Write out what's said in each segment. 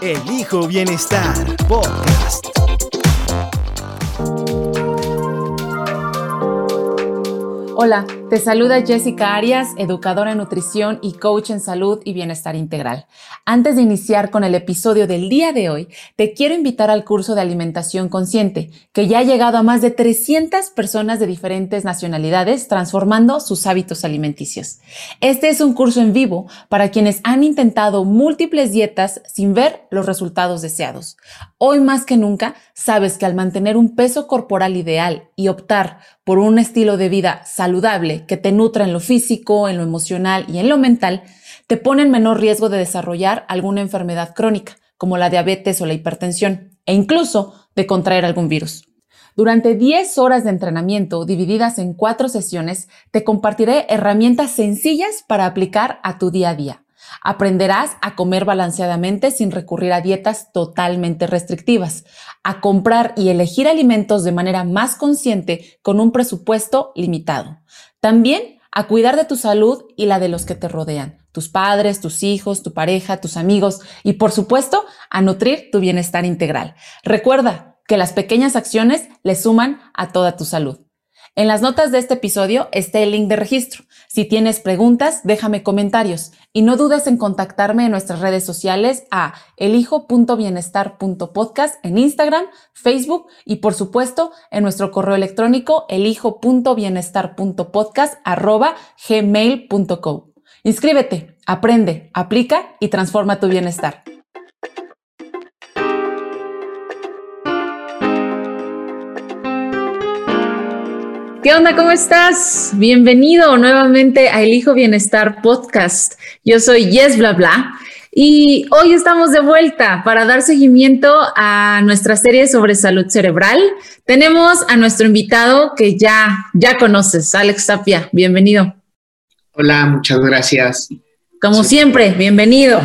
Elijo Bienestar Podcast. Hola, te saluda Jessica Arias, educadora en nutrición y coach en salud y bienestar integral. Antes de iniciar con el episodio del día de hoy, te quiero invitar al curso de alimentación consciente, que ya ha llegado a más de 300 personas de diferentes nacionalidades transformando sus hábitos alimenticios. Este es un curso en vivo para quienes han intentado múltiples dietas sin ver los resultados deseados. Hoy más que nunca, sabes que al mantener un peso corporal ideal y optar por un estilo de vida saludable que te nutra en lo físico, en lo emocional y en lo mental, te pone en menor riesgo de desarrollar alguna enfermedad crónica, como la diabetes o la hipertensión, e incluso de contraer algún virus. Durante 10 horas de entrenamiento divididas en cuatro sesiones, te compartiré herramientas sencillas para aplicar a tu día a día. Aprenderás a comer balanceadamente sin recurrir a dietas totalmente restrictivas, a comprar y elegir alimentos de manera más consciente con un presupuesto limitado. También a cuidar de tu salud y la de los que te rodean, tus padres, tus hijos, tu pareja, tus amigos y por supuesto a nutrir tu bienestar integral. Recuerda que las pequeñas acciones le suman a toda tu salud. En las notas de este episodio está el link de registro. Si tienes preguntas, déjame comentarios y no dudes en contactarme en nuestras redes sociales a elijo.bienestar.podcast en Instagram, Facebook y por supuesto en nuestro correo electrónico elijo.bienestar.podcast@gmail.com. Inscríbete, aprende, aplica y transforma tu bienestar. ¿Qué onda? ¿Cómo estás? Bienvenido nuevamente a El Hijo Bienestar Podcast. Yo soy Yes Bla Bla y hoy estamos de vuelta para dar seguimiento a nuestra serie sobre salud cerebral. Tenemos a nuestro invitado que ya, ya conoces, Alex Tapia. Bienvenido. Hola, muchas gracias. Como siempre, bienvenido.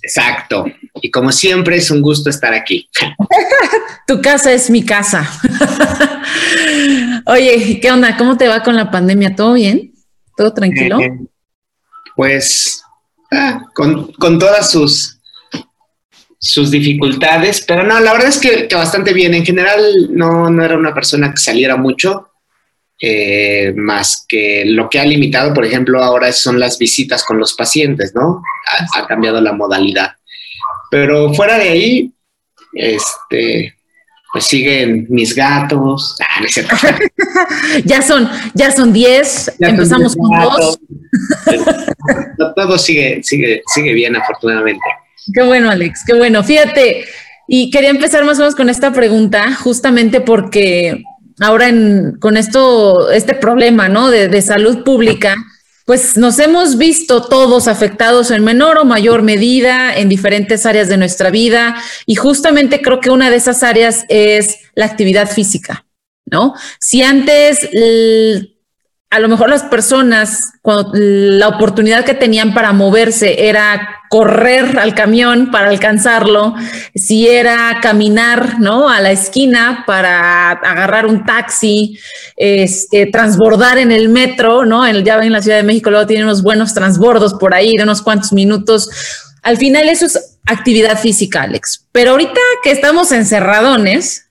Exacto. Y como siempre, es un gusto estar aquí. tu casa es mi casa. Oye, ¿qué onda? ¿Cómo te va con la pandemia? ¿Todo bien? ¿Todo tranquilo? Eh, pues ah, con, todas sus, sus dificultades, pero no, la verdad es que, bastante bien. En general, no, no, era una persona que saliera mucho, eh, más que lo que ha limitado, por ejemplo, ahora son las visitas con los pacientes, ¿no? ha cambiado la modalidad. Pero fuera de ahí, este, pues siguen mis gatos. Ah, ya son, ya son 10, empezamos con dos. Todo sigue, sigue, sigue bien, afortunadamente. Qué bueno, Alex, qué bueno. Fíjate, y quería empezar más o menos con esta pregunta, justamente porque ahora con esto, este problema, ¿no? De, de salud pública pues nos hemos visto todos afectados en menor o mayor medida en diferentes áreas de nuestra vida y justamente creo que una de esas áreas es la actividad física, ¿no? Si antes a lo mejor las personas, cuando la oportunidad que tenían para moverse era correr al camión para alcanzarlo, si era caminar, ¿no? A la esquina para agarrar un taxi, este, transbordar en el metro, ¿no? El, ya en la Ciudad de México luego tiene unos buenos transbordos por ahí de unos cuantos minutos. Al final eso es actividad física, Alex. Pero ahorita que estamos encerradones,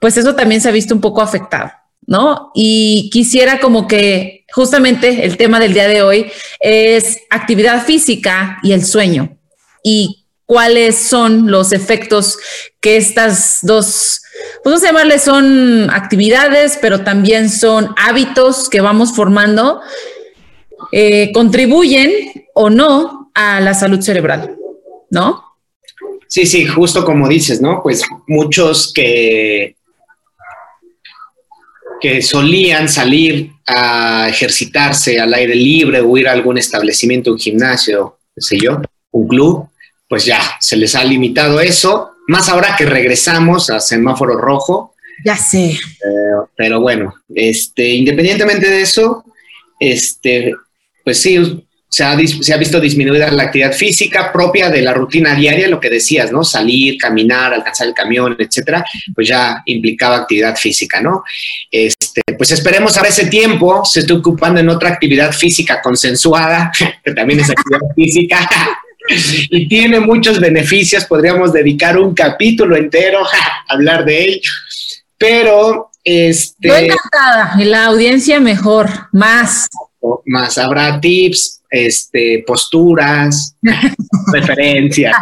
pues eso también se ha visto un poco afectado. ¿No? Y quisiera como que justamente el tema del día de hoy es actividad física y el sueño y cuáles son los efectos que estas dos, pues no llamarle, son actividades, pero también son hábitos que vamos formando, eh, contribuyen o no a la salud cerebral, ¿no? Sí, sí, justo como dices, ¿no? Pues muchos que que solían salir a ejercitarse al aire libre o ir a algún establecimiento, un gimnasio, qué sé yo, un club, pues ya se les ha limitado eso, más ahora que regresamos a semáforo rojo. Ya sé. pero bueno, este, independientemente de eso, este, pues sí, se ha, se ha, visto disminuida la actividad física propia de la rutina diaria, lo que decías, ¿no? Salir, caminar, alcanzar el camión, etcétera, pues ya implicaba actividad física, ¿no? Este, pues esperemos a ese tiempo se esté ocupando en otra actividad física consensuada, que también es actividad física. y tiene muchos beneficios, podríamos dedicar un capítulo entero a hablar de ello, pero este... Estoy encantada, y la audiencia mejor, más. Más, habrá tips, este, posturas, referencias.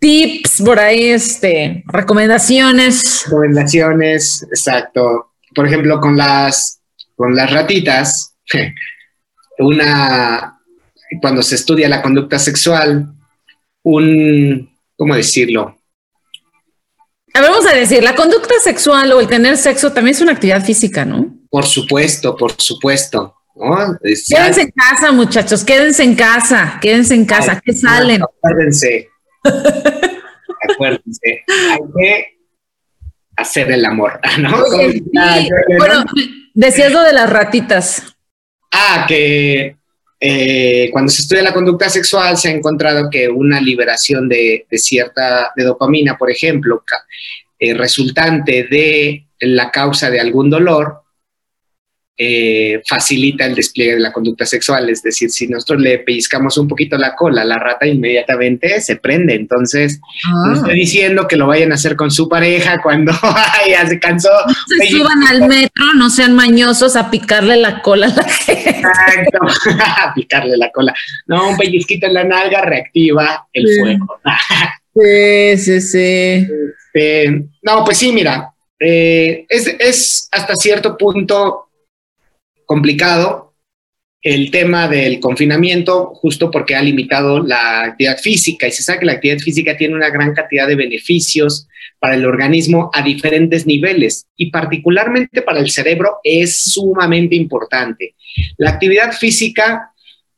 Tips por ahí, este, recomendaciones. Recomendaciones, exacto. Por ejemplo, con las, con las ratitas, una, cuando se estudia la conducta sexual, un, ¿cómo decirlo? Vamos a decir, la conducta sexual o el tener sexo también es una actividad física, ¿no? Por supuesto, por supuesto. Quédense en casa, muchachos, quédense en casa, quédense en casa, que salen. acuérdense, acuérdense, hay que hacer el amor, ¿no? bueno, decías lo de las ratitas. Ah, que eh, cuando se estudia la conducta sexual se ha encontrado que una liberación de, cierta, de dopamina, por ejemplo, eh, resultante de la causa de algún dolor, eh, facilita el despliegue de la conducta sexual. Es decir, si nosotros le pellizcamos un poquito la cola, la rata inmediatamente se prende. Entonces, no ah. estoy diciendo que lo vayan a hacer con su pareja cuando ya se cansó. se suban al metro, no sean mañosos a picarle la cola a la gente. Exacto, a picarle la cola. No, un pellizquito en la nalga reactiva el fuego. sí, sí, sí. Este, no, pues sí, mira, eh, es, es hasta cierto punto complicado el tema del confinamiento, justo porque ha limitado la actividad física y se sabe que la actividad física tiene una gran cantidad de beneficios para el organismo a diferentes niveles y particularmente para el cerebro es sumamente importante. La actividad física,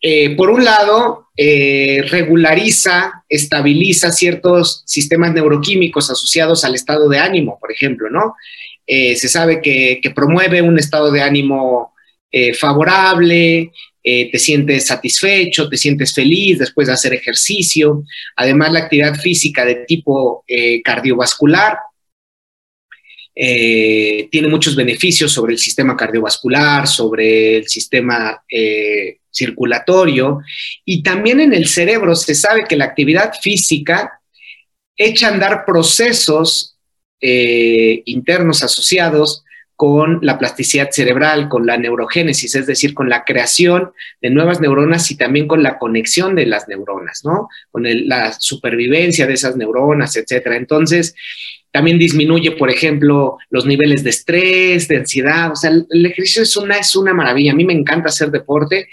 eh, por un lado, eh, regulariza, estabiliza ciertos sistemas neuroquímicos asociados al estado de ánimo, por ejemplo, ¿no? Eh, se sabe que, que promueve un estado de ánimo eh, favorable, eh, te sientes satisfecho, te sientes feliz después de hacer ejercicio. Además, la actividad física de tipo eh, cardiovascular tiene muchos beneficios sobre el sistema cardiovascular, sobre el sistema circulatorio y también en el cerebro se sabe que la actividad física echa a andar procesos internos asociados con la plasticidad cerebral, con la neurogénesis, es decir, con la creación de nuevas neuronas y también con la conexión de las neuronas, ¿no? Con la supervivencia de esas neuronas, etcétera. Entonces, también disminuye, por ejemplo, los niveles de estrés, de ansiedad. O sea, el, ejercicio es una, es una maravilla. A mí me encanta hacer deporte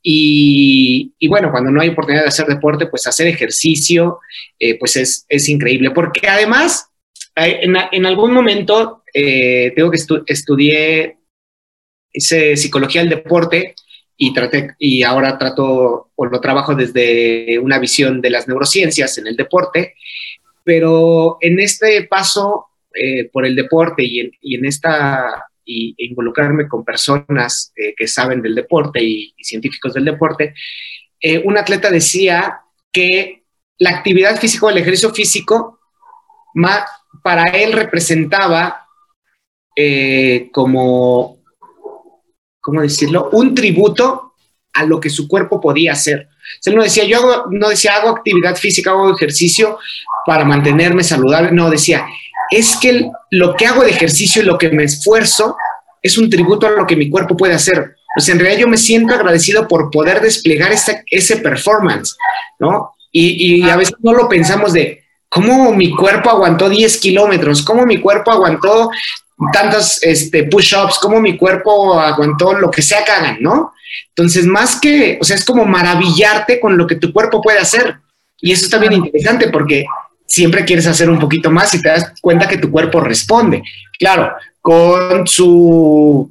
y, bueno, cuando no hay oportunidad de hacer deporte, pues hacer ejercicio, eh, pues es, es increíble. Porque además, en, algún momento eh, tengo que estudié, hice psicología del deporte y, traté, y ahora trato o lo trabajo desde una visión de las neurociencias en el deporte, pero en este paso eh, por el deporte y en, esta y, involucrarme con personas eh, que saben del deporte y, científicos del deporte, un atleta decía que la actividad física o el ejercicio físico para él representaba eh, como, ¿cómo decirlo? Un tributo a lo que su cuerpo podía hacer. él no decía, yo hago, no decía, hago actividad física, hago ejercicio para mantenerme saludable. No, decía, es que lo que hago de ejercicio y lo que me esfuerzo es un tributo a lo que mi cuerpo puede hacer. Pues en realidad yo me siento agradecido por poder desplegar ese, ese performance, ¿no? Y, a veces no lo pensamos de cómo mi cuerpo aguantó 10 kilómetros, cómo mi cuerpo aguantó tantos este, push-ups, como mi cuerpo aguantó lo que sea que hagan, ¿no? Entonces, más que, o sea, es como maravillarte con lo que tu cuerpo puede hacer. Y eso está bien interesante porque siempre quieres hacer un poquito más y te das cuenta que tu cuerpo responde. Claro, con su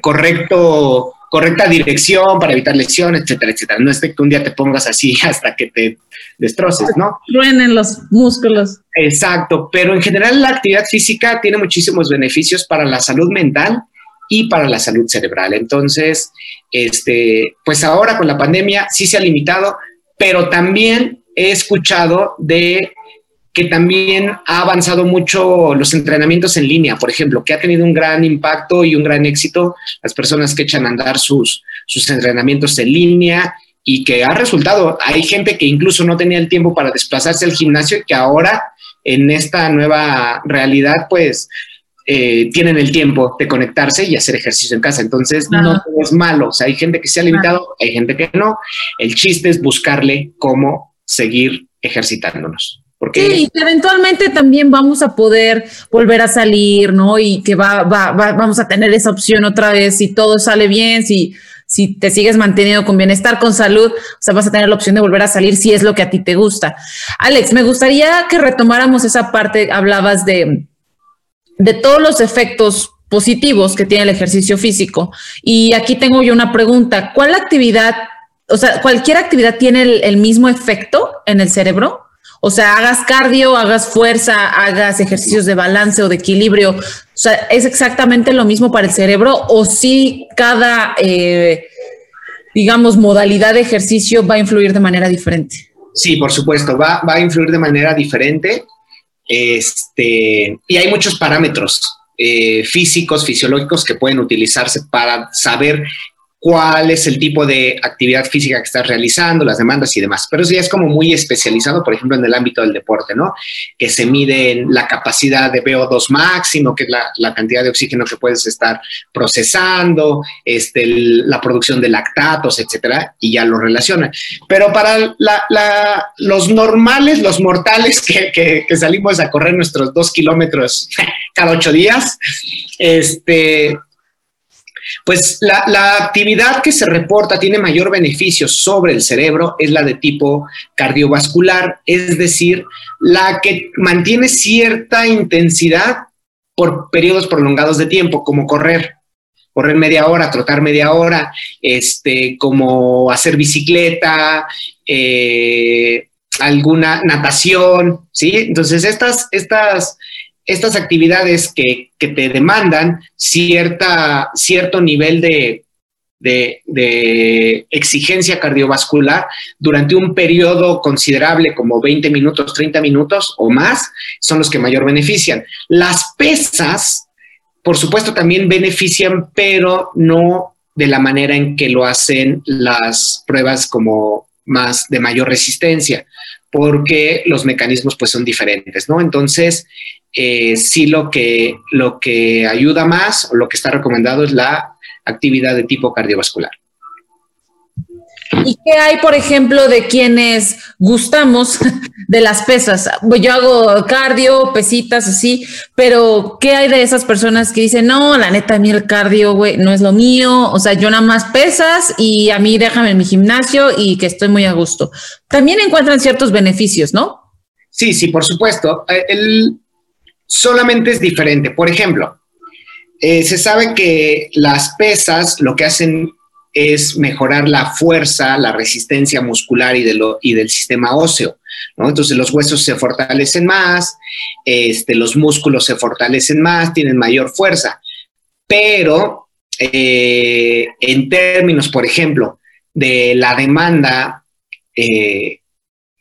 correcto correcta dirección para evitar lesiones, etcétera, etcétera. No es de que un día te pongas así hasta que te destroces, ¿no? Truenen los músculos. Exacto, pero en general la actividad física tiene muchísimos beneficios para la salud mental y para la salud cerebral. Entonces, este, pues ahora con la pandemia sí se ha limitado, pero también he escuchado de que también ha avanzado mucho los entrenamientos en línea, por ejemplo, que ha tenido un gran impacto y un gran éxito las personas que echan a andar sus, sus entrenamientos en línea y que ha resultado. Hay gente que incluso no tenía el tiempo para desplazarse al gimnasio y que ahora en esta nueva realidad, pues eh, tienen el tiempo de conectarse y hacer ejercicio en casa. Entonces, no es malo. O sea, hay gente que se ha limitado, hay gente que no. El chiste es buscarle cómo seguir ejercitándonos. Porque sí, y eventualmente también vamos a poder volver a salir, ¿no? Y que va, va, vamos a tener esa opción otra vez si todo sale bien, si, si te sigues manteniendo con bienestar, con salud, o sea, vas a tener la opción de volver a salir si es lo que a ti te gusta. Alex, me gustaría que retomáramos esa parte, hablabas de, de todos los efectos positivos que tiene el ejercicio físico. Y aquí tengo yo una pregunta, ¿cuál actividad, o sea, cualquier actividad tiene el mismo efecto en el cerebro? O sea, hagas cardio, hagas fuerza, hagas ejercicios de balance o de equilibrio. O sea, ¿es exactamente lo mismo para el cerebro o si cada, eh, digamos, modalidad de ejercicio va a influir de manera diferente? Sí, por supuesto, va, va a influir de manera diferente. Este, y hay muchos parámetros eh, físicos, fisiológicos que pueden utilizarse para saber cuál es el tipo de actividad física que estás realizando, las demandas y demás. Pero eso ya es como muy especializado, por ejemplo, en el ámbito del deporte, ¿no? Que se mide la capacidad de VO2 máximo, que es la, cantidad de oxígeno que puedes estar procesando, este, la producción de lactatos, etcétera, y ya lo relaciona. Pero para los normales, los mortales que, que salimos a correr nuestros dos kilómetros cada ocho días, este, pues la, actividad que se reporta tiene mayor beneficio sobre el cerebro es la de tipo cardiovascular, es decir, la que mantiene cierta intensidad por periodos prolongados de tiempo, como correr, correr media hora, trotar media hora, este, como hacer bicicleta, eh, alguna natación, ¿sí? Entonces, estas, estas estas actividades que, te demandan cierta, cierto nivel de, de, exigencia cardiovascular durante un periodo considerable como 20 minutos, 30 minutos o más, son los que mayor benefician. Las pesas, por supuesto, también benefician, pero no de la manera en que lo hacen las pruebas como más de mayor resistencia, porque los mecanismos pues son diferentes, ¿no? Entonces, eh, sí lo que, lo que ayuda más o lo que está recomendado es la actividad de tipo cardiovascular. ¿Y qué hay, por ejemplo, de quienes gustamos de las pesas? Yo hago cardio, pesitas, así, pero ¿qué hay de esas personas que dicen, no, la neta, a mí el cardio, güey, no es lo mío? O sea, yo nada más pesas y a mí déjame en mi gimnasio y que estoy muy a gusto. También encuentran ciertos beneficios, ¿no? Sí, sí, por supuesto. Eh, el, solamente es diferente. Por ejemplo, eh, se sabe que las pesas lo que hacen es mejorar la fuerza, la resistencia muscular y, y del sistema óseo. ¿no? Entonces los huesos se fortalecen más, este, los músculos se fortalecen más, tienen mayor fuerza. Pero eh, en términos, por ejemplo, de la demanda eh,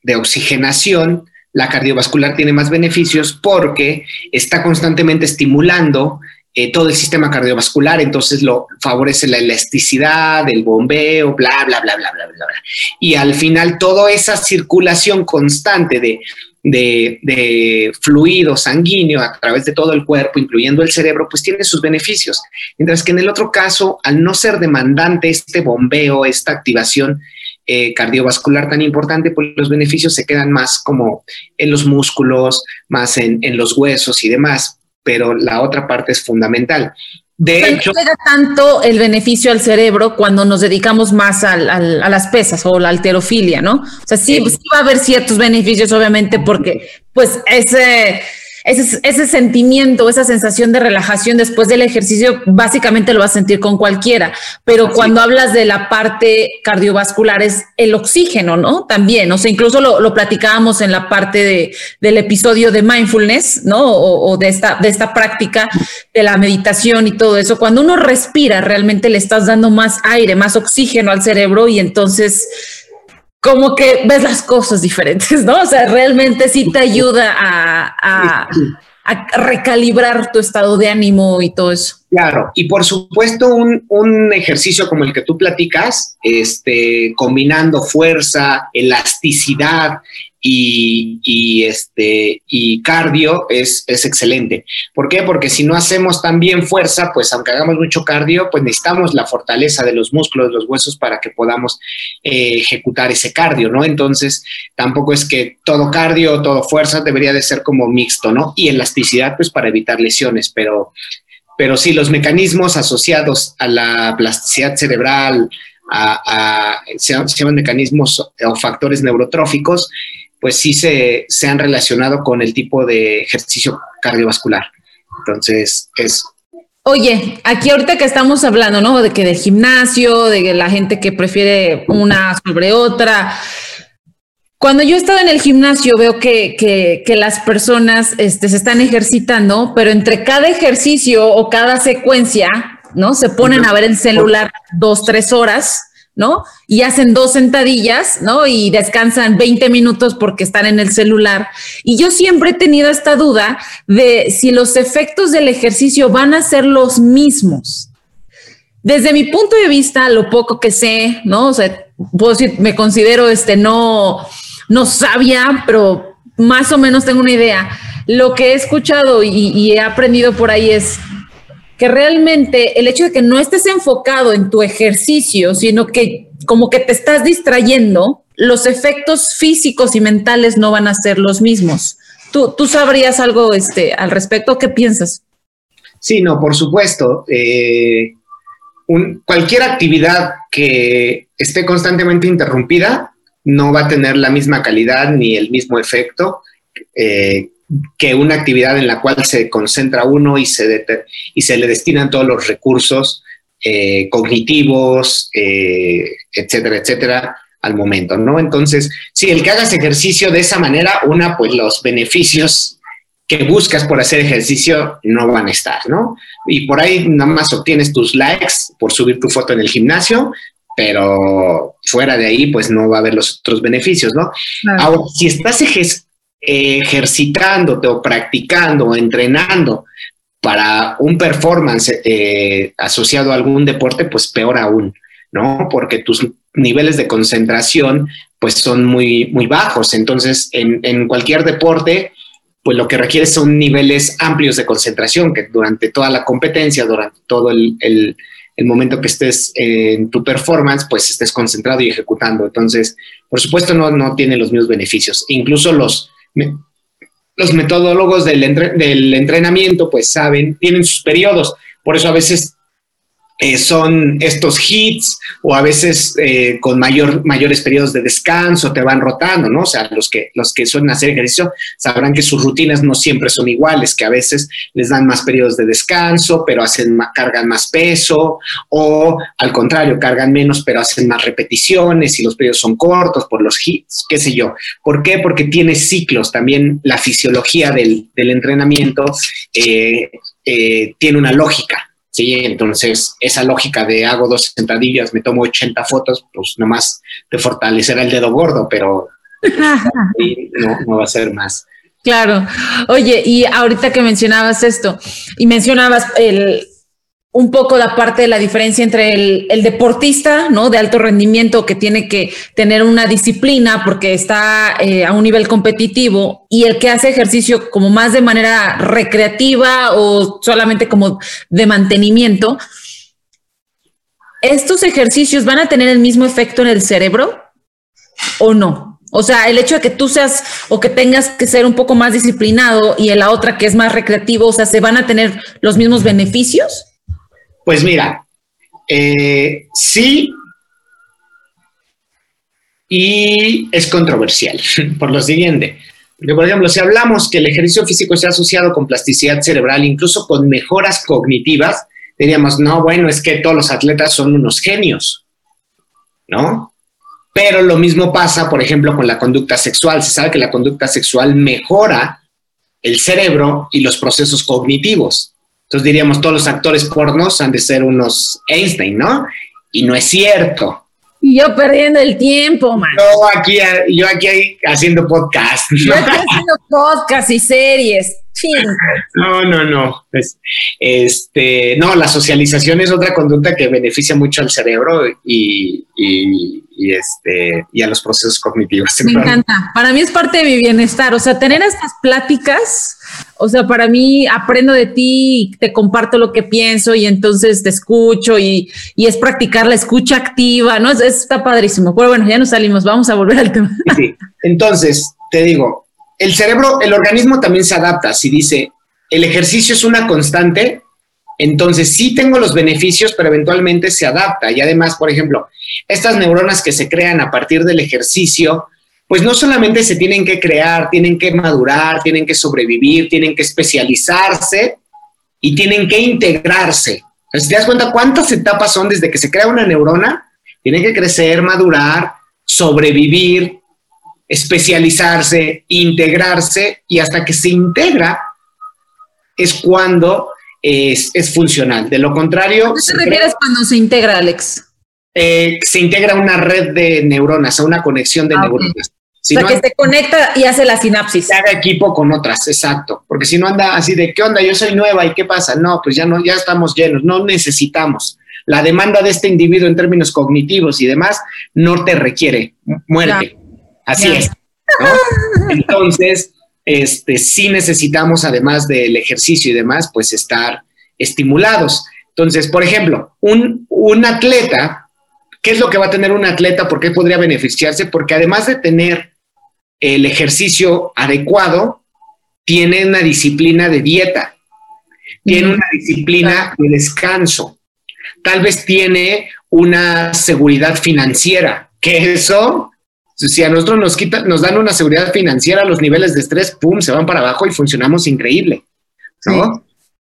de oxigenación, la cardiovascular tiene más beneficios porque está constantemente estimulando eh, todo el sistema cardiovascular, entonces lo favorece la elasticidad, el bombeo, bla, bla, bla, bla, bla, bla, bla. Y al final toda esa circulación constante de, de, fluido sanguíneo a través de todo el cuerpo, incluyendo el cerebro, pues tiene sus beneficios. Mientras que en el otro caso, al no ser demandante este bombeo, esta activación, eh, cardiovascular tan importante, pues los beneficios se quedan más como en los músculos, más en, los huesos y demás, pero la otra parte es fundamental. De hecho, no llega tanto el beneficio al cerebro cuando nos dedicamos más a las pesas o la alterofilia, ¿no? O sea, sí, sí, va a haber ciertos beneficios, obviamente, porque pues ese ese, ese sentimiento, esa sensación de relajación después del ejercicio, básicamente lo vas a sentir con cualquiera. Pero cuando hablas de la parte cardiovascular es el oxígeno, ¿no? También, o sea, incluso lo, lo platicábamos en la parte de, del episodio de mindfulness, ¿no? O, o, de, esta, de esta práctica de la meditación y todo eso. Cuando uno respira, realmente le estás dando más aire, más oxígeno al cerebro y entonces como que ves las cosas diferentes, ¿no? O sea, realmente sí te ayuda a, recalibrar tu estado de ánimo y todo eso. Claro, y por supuesto un, un, ejercicio como el que tú platicas, este, combinando fuerza, elasticidad y, este, y cardio es, es, excelente. ¿Por qué? Porque si no hacemos también fuerza, pues aunque hagamos mucho cardio, pues necesitamos la fortaleza de los músculos, de los huesos para que podamos eh, ejecutar ese cardio, ¿no? Entonces, tampoco es que todo cardio, todo fuerza debería de ser como mixto, ¿no? Y elasticidad, pues para evitar lesiones, pero, pero sí, los mecanismos asociados a la plasticidad cerebral, a, a, se, llaman mecanismos o factores neurotróficos, pues sí se, se han relacionado con el tipo de ejercicio cardiovascular. Entonces, es Oye, aquí ahorita que estamos hablando, ¿no? De que del gimnasio, de la gente que prefiere una sobre otra. Cuando yo he estado en el gimnasio veo que, que, que, las personas este, se están ejercitando, pero entre cada ejercicio o cada secuencia, ¿no? Se ponen a ver el celular dos, tres horas ¿no? Y hacen dos sentadillas, ¿no? Y descansan 20 minutos porque están en el celular. Y yo siempre he tenido esta duda de si los efectos del ejercicio van a ser los mismos. Desde mi punto de vista, lo poco que sé, ¿no? O sea, puedo decir, me considero este no, no sabia, pero más o menos tengo una idea. Lo que he escuchado y, y he aprendido por ahí es que realmente el hecho de que no estés enfocado en tu ejercicio, sino que como que te estás distrayendo, los efectos físicos y mentales no van a ser los mismos. ¿Tú, tú sabrías algo este, al respecto? ¿Qué piensas? Sí, no, por supuesto. Eh, un, cualquier actividad que esté constantemente interrumpida no va a tener la misma calidad ni el mismo efecto eh, que una actividad en la cual se concentra uno y se, y se le destinan todos los recursos eh, cognitivos, eh, etcétera, etcétera, al momento, ¿no? Entonces, si el que hagas ejercicio de esa manera, una, pues los beneficios que buscas por hacer ejercicio no van a estar, ¿no? Y por ahí nada más obtienes tus likes por subir tu foto en el gimnasio, pero fuera de ahí, pues no va a haber los otros beneficios, ¿no? Claro. Ahora, si estás ejercitándote o practicando o entrenando para un performance eh, asociado a algún deporte, pues peor aún, ¿no? Porque tus niveles de concentración pues son muy, muy bajos. Entonces, en, en cualquier deporte, pues lo que requiere son niveles amplios de concentración, que durante toda la competencia, durante todo el, el, el momento que estés en tu performance, pues estés concentrado y ejecutando. Entonces, por supuesto, no, no tiene los mismos beneficios. Incluso los, los metodólogos del, entrenamiento, pues saben, tienen sus periodos. Por eso a veces eh, son estos hits o a veces eh, con mayor, mayores periodos de descanso te van rotando, ¿no? O sea, los que, los que suelen hacer ejercicio sabrán que sus rutinas no siempre son iguales, que a veces les dan más periodos de descanso, pero hacen cargan más peso, o al contrario, cargan menos, pero hacen más repeticiones y los periodos son cortos por los hits, qué sé yo. ¿Por qué? Porque tiene ciclos. También la fisiología del, del entrenamiento eh, tiene una lógica. Sí, entonces esa lógica de hago dos sentadillas, me tomo 80 fotos, pues nomás te fortalecerá el dedo gordo, pero no, no va a ser más. Claro. Oye, y ahorita que mencionabas esto y mencionabas el, un poco la parte de la diferencia entre el, deportista, ¿no? De alto rendimiento que tiene que tener una disciplina porque está eh, a un nivel competitivo y el que hace ejercicio como más de manera recreativa o solamente como de mantenimiento. ¿Estos ejercicios van a tener el mismo efecto en el cerebro o no? O sea, el hecho de que tú seas o que tengas que ser un poco más disciplinado y en la otra que es más recreativo, o sea, ¿se van a tener los mismos beneficios? Pues mira, eh, sí, y es controversial por lo siguiente, Porque, por ejemplo, si hablamos que el ejercicio físico está asociado con plasticidad cerebral, incluso con mejoras cognitivas, diríamos, no, bueno, es que todos los atletas son unos genios, ¿no? Pero lo mismo pasa, por ejemplo, con la conducta sexual. Se sabe que la conducta sexual mejora el cerebro y los procesos cognitivos. Entonces diríamos, todos los actores pornos han de ser unos Einstein, ¿no? Y no es cierto. Y yo perdiendo el tiempo, man. Yo aquí, yo aquí haciendo podcast. Yo aquí haciendo podcast y series. No, no, no. este, no, la socialización es otra conducta que beneficia mucho al cerebro y, y, este, y a los procesos cognitivos. Me encanta. Para mí es parte de mi bienestar. O sea, tener estas pláticas, o sea, para mí aprendo de ti, te comparto lo que pienso y entonces te escucho y, es practicar la escucha activa, ¿no? Es, está padrísimo. Pero bueno, ya nos salimos, vamos a volver al tema. Sí. Entonces, te digo, el cerebro, el organismo también se adapta. Si dice, el ejercicio es una constante, entonces sí tengo los beneficios, pero eventualmente se adapta. Y además, por ejemplo, estas neuronas que se crean a partir del ejercicio, pues no solamente se tienen que crear, tienen que madurar, tienen que sobrevivir, tienen que especializarse y tienen que integrarse. Si te das cuenta cuántas etapas son desde que se crea una neurona, tiene que crecer, madurar, sobrevivir, especializarse, integrarse y hasta que se integra es cuando es, funcional. De lo contrario... ¿Qué te refieres cuando se integra, Alex? Eh, se integra una red de neuronas, a una conexión de ah, neuronas. O sea, que se conecta y hace la sinapsis. Se haga equipo con otras, exacto. Porque si no anda así de, ¿qué onda? Yo soy nueva y ¿qué pasa? No, pues ya no, ya estamos llenos, no necesitamos. La demanda de este individuo en términos cognitivos y demás no te requiere muerte. Así es. Entonces, este, sí necesitamos, además del ejercicio y demás, pues estar estimulados. Entonces, por ejemplo, un, un atleta, ¿qué es lo que va a tener un atleta? ¿Por qué podría beneficiarse? Porque además de tener el ejercicio adecuado, tiene una disciplina de dieta, tiene una disciplina de descanso, tal vez tiene una seguridad financiera, que eso si a nosotros nos, quita, nos dan una seguridad financiera, los niveles de estrés, pum, se van para abajo y funcionamos increíble. ¿no?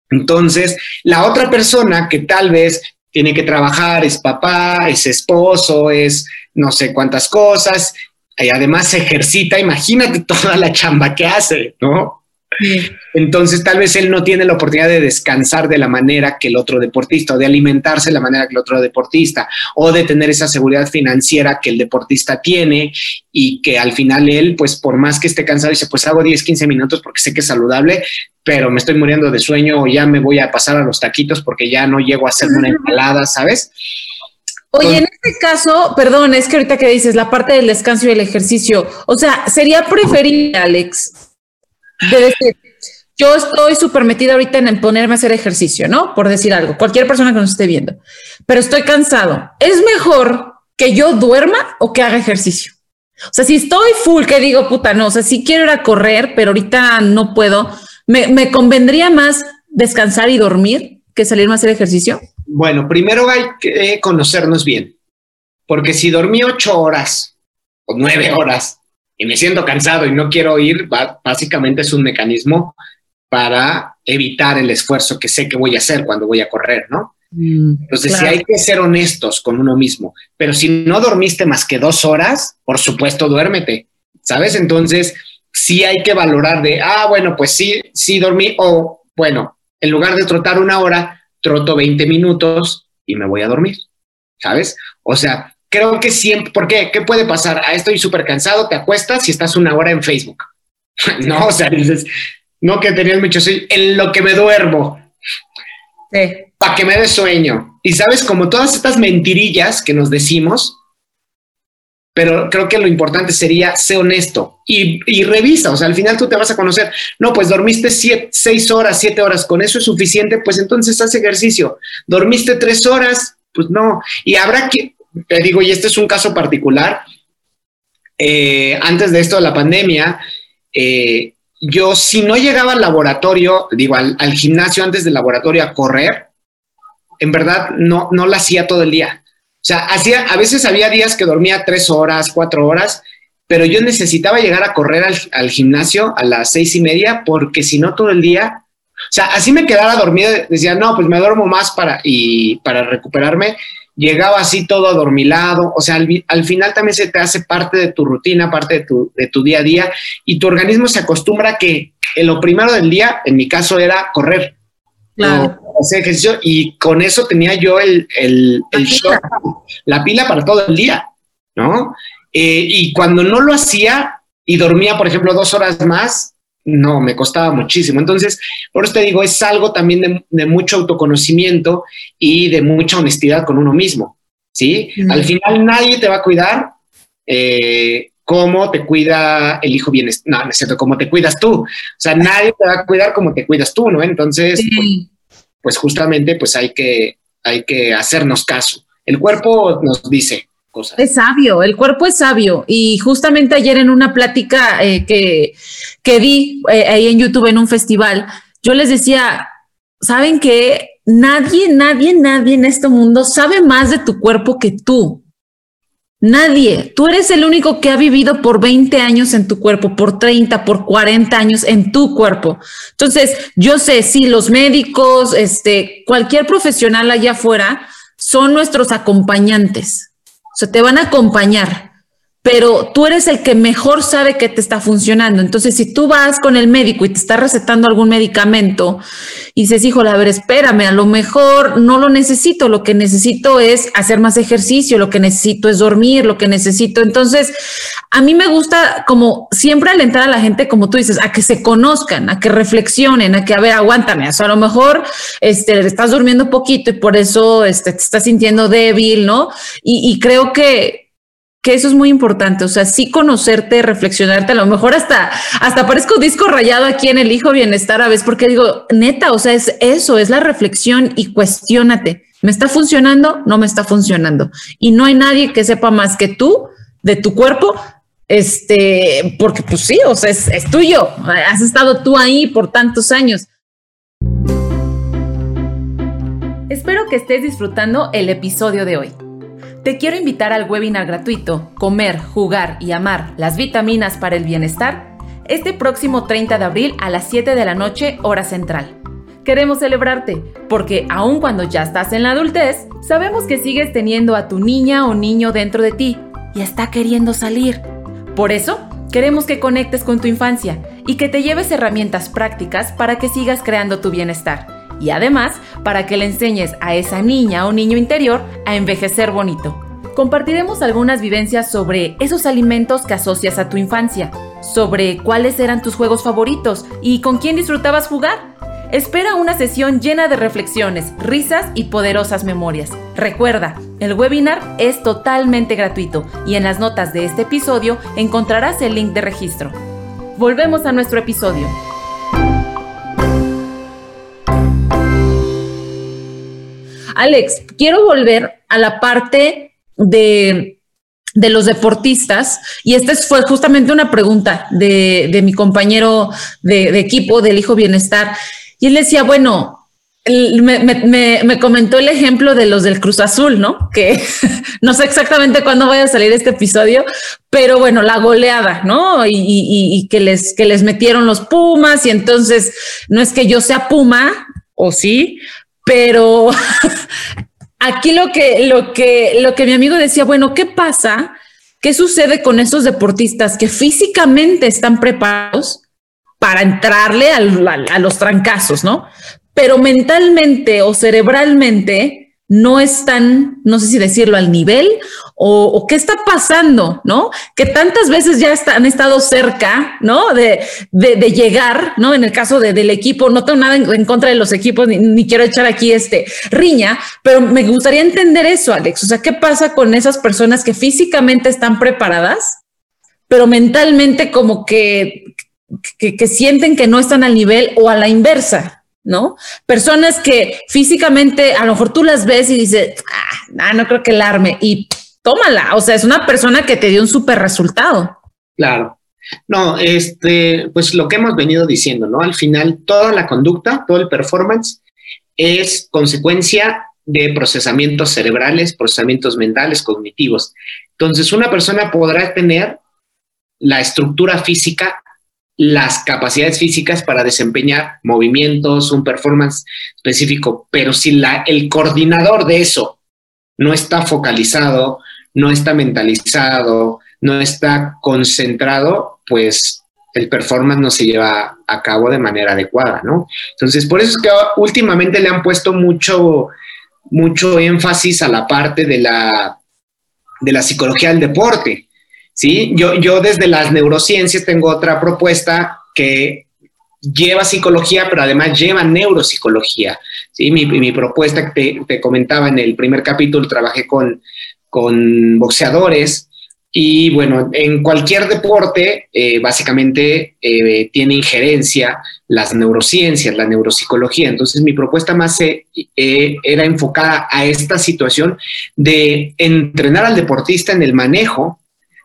Entonces, la otra persona que tal vez tiene que trabajar, es papá, es esposo, es no sé cuántas cosas, y además se ejercita, imagínate toda la chamba que hace, ¿no? Entonces, tal vez él no tiene la oportunidad de descansar de la manera que el otro deportista, o de alimentarse de la manera que el otro deportista, o de tener esa seguridad financiera que el deportista tiene y que al final él, pues por más que esté cansado, dice, pues hago 10, 15 minutos porque sé que es saludable, pero me estoy muriendo de sueño o ya me voy a pasar a los taquitos porque ya no llego a hacerme una ensalada, ¿sabes? Oye, en este caso, perdón, es que ahorita que dices la parte del descanso y el ejercicio, o sea, sería preferible, Alex, de decir, yo estoy súper metida ahorita en ponerme a hacer ejercicio, ¿no? Por decir algo, cualquier persona que nos esté viendo, pero estoy cansado. ¿Es mejor que yo duerma o que haga ejercicio? O sea, si estoy full, que digo, puta, no, o sea, si quiero ir a correr, pero ahorita no puedo, ¿me, convendría más descansar y dormir que salirme a hacer ejercicio? Bueno, primero hay que conocernos bien, porque si dormí ocho horas o nueve horas y me siento cansado y no quiero ir, básicamente es un mecanismo para evitar el esfuerzo que sé que voy a hacer cuando voy a correr, ¿no? Mm, Entonces, si hay que ser honestos con uno mismo, pero si no dormiste más que dos horas, por supuesto, duérmete, ¿sabes? Entonces, sí hay que valorar de, ah, bueno, pues sí, sí dormí, o bueno, en lugar de trotar una hora, troto 20 minutos y me voy a dormir, ¿sabes? O sea, creo que siempre, ¿por qué? ¿Qué puede pasar? Ah, estoy súper cansado, te acuestas y estás una hora en Facebook. no, o sea, dices, no que tenías mucho sueño, en lo que me duermo. Sí. Para que me dé sueño. Y sabes, como todas estas mentirillas que nos decimos, pero creo que lo importante sería ser honesto y, revisa, o sea, al final tú te vas a conocer, no, pues dormiste siete, seis horas, siete horas, con eso es suficiente, pues entonces haz ejercicio. Dormiste tres horas, pues no. Y habrá que, te digo, y este es un caso particular, eh, antes de esto de la pandemia, eh, yo si no llegaba al laboratorio, digo, al, gimnasio antes del laboratorio a correr, en verdad no, no lo hacía todo el día. O sea, hacía, a veces había días que dormía tres horas, cuatro horas, pero yo necesitaba llegar a correr al, gimnasio a las seis y media porque si no todo el día, o sea, así me quedara dormido, decía, no, pues me duermo más para, y para recuperarme, llegaba así todo adormilado, o sea, al, final también se te hace parte de tu rutina, parte de tu, de tu día a día, y tu organismo se acostumbra a que lo primero del día, en mi caso, era correr. Claro. hacer ejercicio y con eso tenía yo el, el, la pila para todo el día, ¿no? Eh, y cuando no lo hacía y dormía, por ejemplo, dos horas más, no, me costaba muchísimo. Entonces, por eso te digo, es algo también de, mucho autoconocimiento y de mucha honestidad con uno mismo, ¿sí? Al final nadie te va a cuidar eh, como te cuida el hijo bienestar, no, no es cierto, como te cuidas tú. O sea, nadie te va a cuidar como te cuidas tú, ¿no? Entonces, pues, pues, justamente, pues hay que, hay que hacernos caso. El cuerpo nos dice, es sabio, el cuerpo es sabio. Y justamente ayer en una plática eh, que, que vi eh, ahí en YouTube en un festival, yo les decía, ¿saben que Nadie, nadie, nadie en este mundo sabe más de tu cuerpo que tú. Nadie. Tú eres el único que ha vivido por 20 años en tu cuerpo, por 30, por 40 años en tu cuerpo. Entonces, yo sé, si los médicos, este, cualquier profesional allá afuera son nuestros acompañantes o sea, te van a acompañar, pero tú eres el que mejor sabe que te está funcionando. Entonces, si tú vas con el médico y te está recetando algún medicamento y dices, híjole, a ver, espérame, a lo mejor no lo necesito, lo que necesito es hacer más ejercicio, lo que necesito es dormir, lo que necesito. Entonces, a mí me gusta como siempre alentar a la gente, como tú dices, a que se conozcan, a que reflexionen, a que, a ver, aguántame, o sea, a lo mejor este, estás durmiendo poquito y por eso este, te estás sintiendo débil, ¿no? y creo que que eso es muy importante, o sea, sí conocerte, reflexionarte, a lo mejor hasta, hasta parezco disco rayado aquí en el Hijo Bienestar a veces, porque digo, neta, o sea, es eso, es la reflexión y cuestionate, ¿me está funcionando? No me está funcionando. Y no hay nadie que sepa más que tú de tu cuerpo, este, porque pues sí, o sea, es, es tuyo, has estado tú ahí por tantos años. Espero que estés disfrutando el episodio de hoy. Te quiero invitar al webinar gratuito Comer, Jugar y Amar las vitaminas para el bienestar este próximo 30 de abril a las 7 de la noche hora central. Queremos celebrarte porque aun cuando ya estás en la adultez, sabemos que sigues teniendo a tu niña o niño dentro de ti y está queriendo salir. Por eso, queremos que conectes con tu infancia y que te lleves herramientas prácticas para que sigas creando tu bienestar y además para que le enseñes a esa niña o niño interior a envejecer bonito. Compartiremos algunas vivencias sobre esos alimentos que asocias a tu infancia, sobre cuáles eran tus juegos favoritos y con quién disfrutabas jugar. Espera una sesión llena de reflexiones, risas y poderosas memorias. Recuerda, el webinar es totalmente gratuito y en las notas de este episodio encontrarás el link de registro. Volvemos a nuestro episodio. Alex, quiero volver a la parte de, los deportistas y esta fue justamente una pregunta de, mi compañero de, equipo del Hijo Bienestar y él decía, bueno, me, comentó el ejemplo de los del Cruz Azul, ¿no? Que no sé exactamente cuándo vaya a salir este episodio, pero bueno, la goleada, ¿no? Y, y, que, les, que les metieron los Pumas y entonces no es que yo sea Puma, o sí, pero aquí lo que, lo que, lo que mi amigo decía, bueno, ¿qué pasa? ¿Qué sucede con esos deportistas que físicamente están preparados para entrarle a los trancazos, ¿no? Pero mentalmente o cerebralmente no están, no sé si decirlo, al nivel o, qué está pasando, ¿no? Que tantas veces ya han estado cerca, ¿no? De, llegar, ¿no? En el caso del equipo, no tengo nada en, contra de los equipos, ni, quiero echar aquí este riña, pero me gustaría entender eso, Alex. O sea, ¿qué pasa con esas personas que físicamente están preparadas, pero mentalmente como que, que sienten que no están al nivel o a la inversa? ¿No? Personas que físicamente a lo mejor tú las ves y dices, ah, no creo que el arme y tómala, o sea, es una persona que te dio un súper resultado. Claro. No, este, pues lo que hemos venido diciendo, ¿no? Al final, toda la conducta, todo el performance es consecuencia de procesamientos cerebrales, procesamientos mentales, cognitivos. Entonces, una persona podrá tener la estructura física, las capacidades físicas para desempeñar movimientos, un performance específico, pero si la, el coordinador de eso no está focalizado, no está mentalizado, no está concentrado, pues el performance no se lleva a cabo de manera adecuada, ¿no? Entonces, por eso es que últimamente le han puesto mucho, mucho énfasis a la parte de la, de la psicología del deporte, ¿sí? Yo, yo desde las neurociencias tengo otra propuesta que lleva psicología, pero además lleva neuropsicología, ¿sí? Mi, mi propuesta que te, comentaba en el primer capítulo, trabajé con, con boxeadores, y bueno, en cualquier deporte, eh, básicamente eh, tiene injerencia las neurociencias, la neuropsicología. Entonces, mi propuesta más eh, era enfocada a esta situación de entrenar al deportista en el manejo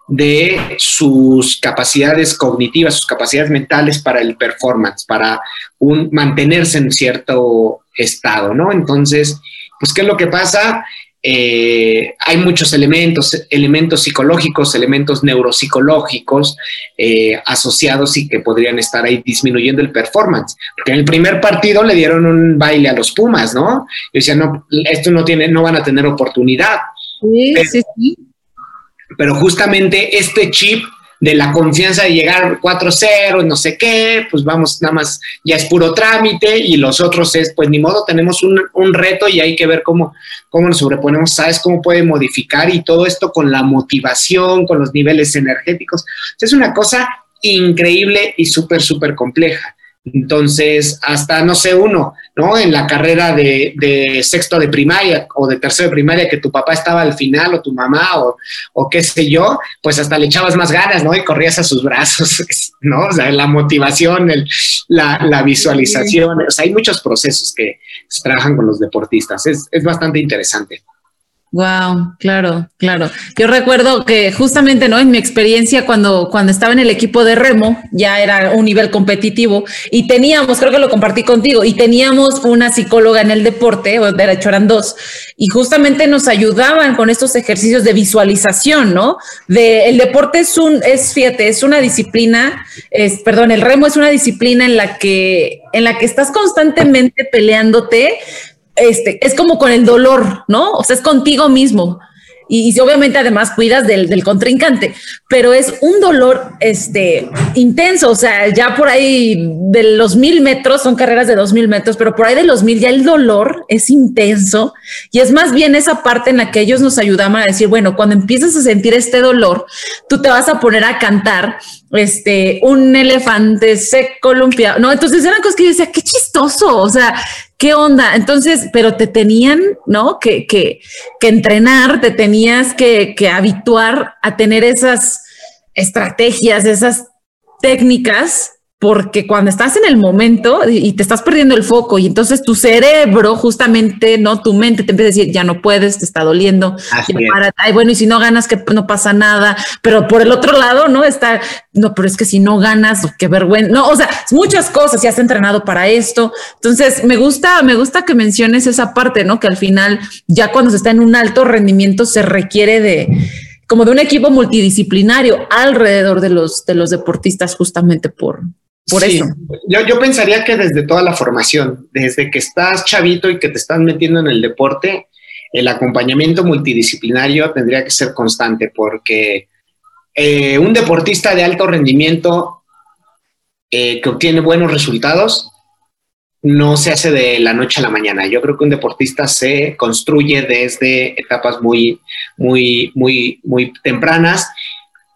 de sus capacidades cognitivas, sus capacidades mentales para el performance, para un, mantenerse en cierto estado, ¿no? Entonces, pues, ¿qué es lo que pasa? Eh, hay muchos elementos, elementos psicológicos, elementos neuropsicológicos eh, asociados y que podrían estar ahí disminuyendo el performance. Porque en el primer partido le dieron un baile a los Pumas, ¿no? Y decían, no, esto no tiene, no van a tener oportunidad. Sí, sí, sí. Pero justamente este chip de la confianza de llegar 4-0, no sé qué, pues vamos, nada más, ya es puro trámite y los otros es, pues ni modo, tenemos un, un, reto y hay que ver cómo, cómo nos sobreponemos, sabes cómo puede modificar y todo esto con la motivación, con los niveles energéticos. Es una cosa increíble y súper, súper compleja. Entonces, hasta, no sé, uno, ¿no? En la carrera de, sexto de primaria o de tercero de primaria, que tu papá estaba al final o tu mamá o, o, qué sé yo, pues hasta le echabas más ganas, ¿no? Y corrías a sus brazos, ¿no? O sea, la motivación, el, la, la, visualización, o sea, hay muchos procesos que se trabajan con los deportistas, es, es bastante interesante. Wow, claro, claro. Yo recuerdo que justamente, ¿no? En mi experiencia cuando, cuando estaba en el equipo de remo, ya era un nivel competitivo y teníamos, creo que lo compartí contigo, y teníamos una psicóloga en el deporte, o de hecho eran dos, y justamente nos ayudaban con estos ejercicios de visualización, ¿no? De el deporte es un, es, fíjate, es una disciplina, es, perdón, el remo es una disciplina en la que, en la que estás constantemente peleándote este, es como con el dolor, ¿no? O sea, es contigo mismo. Y, y obviamente además cuidas del, contrincante, pero es un dolor este, intenso, o sea, ya por ahí de los mil metros, son carreras de dos mil metros, pero por ahí de los mil ya el dolor es intenso y es más bien esa parte en la que ellos nos ayudaban a decir, bueno, cuando empiezas a sentir este dolor, tú te vas a poner a cantar este, un elefante se columpia, ¿no? Entonces eran cosas que yo decía, qué chistoso, o sea, ¿qué onda? Entonces, pero te tenían, ¿no? Que, que, que entrenar, te tenías que, que habituar a tener esas estrategias, esas técnicas porque cuando estás en el momento y te estás perdiendo el foco y entonces tu cerebro justamente, no tu mente te empieza a decir, ya no puedes, te está doliendo, para, ay, bueno, y si no ganas, que no pasa nada, pero por el otro lado, ¿no? Está, no, pero es que si no ganas, qué vergüenza, no, o sea, muchas cosas, ya has entrenado para esto, entonces me gusta, me gusta que menciones esa parte, ¿no? Que al final, ya cuando se está en un alto rendimiento, se requiere de como de un equipo multidisciplinario alrededor de los, de los deportistas justamente por, por eso. Yo, yo pensaría que desde toda la formación, desde que estás chavito y que te estás metiendo en el deporte, el acompañamiento multidisciplinario tendría que ser constante porque eh, un deportista de alto rendimiento eh, que obtiene buenos resultados no se hace de la noche a la mañana. Yo creo que un deportista se construye desde etapas muy, muy, muy, muy tempranas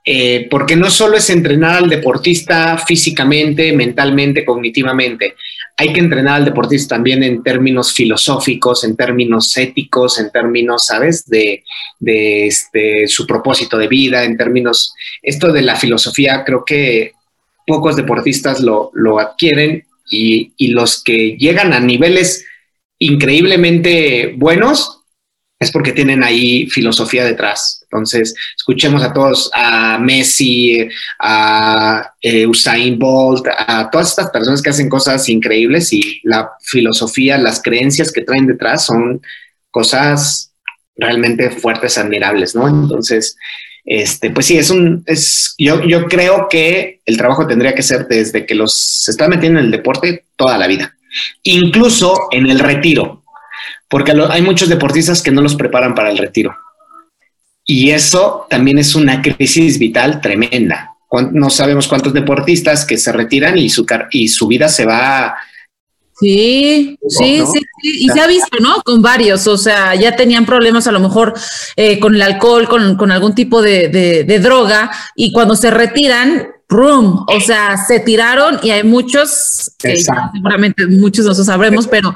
eh, porque no solo es entrenar al deportista físicamente, mentalmente, cognitivamente, hay que entrenar al deportista también en términos filosóficos, en términos éticos, en términos, ¿sabes?, de, de este, su propósito de vida, en términos, esto de la filosofía, creo que pocos deportistas lo, lo adquieren y, y los que llegan a niveles increíblemente buenos es porque tienen ahí filosofía detrás. Entonces, escuchemos a todos, a Messi, a eh, Usain Bolt, a todas estas personas que hacen cosas increíbles y la filosofía, las creencias que traen detrás son cosas realmente fuertes, admirables, ¿no? Entonces, este, pues sí, es un, es, yo, yo creo que el trabajo tendría que ser desde que los se están metiendo en el deporte toda la vida, incluso en el retiro, porque hay muchos deportistas que no los preparan para el retiro. Y eso también es una crisis vital tremenda. No sabemos cuántos deportistas que se retiran y su, y su vida se va Sí, sí, sí, y se ha visto, ¿no? Con varios, o sea, ya tenían problemas a lo mejor eh, con el alcohol, con, algún tipo de, droga, y cuando se retiran, ¡rum! O sea, se tiraron y hay muchos, que seguramente muchos nosotros sabremos, pero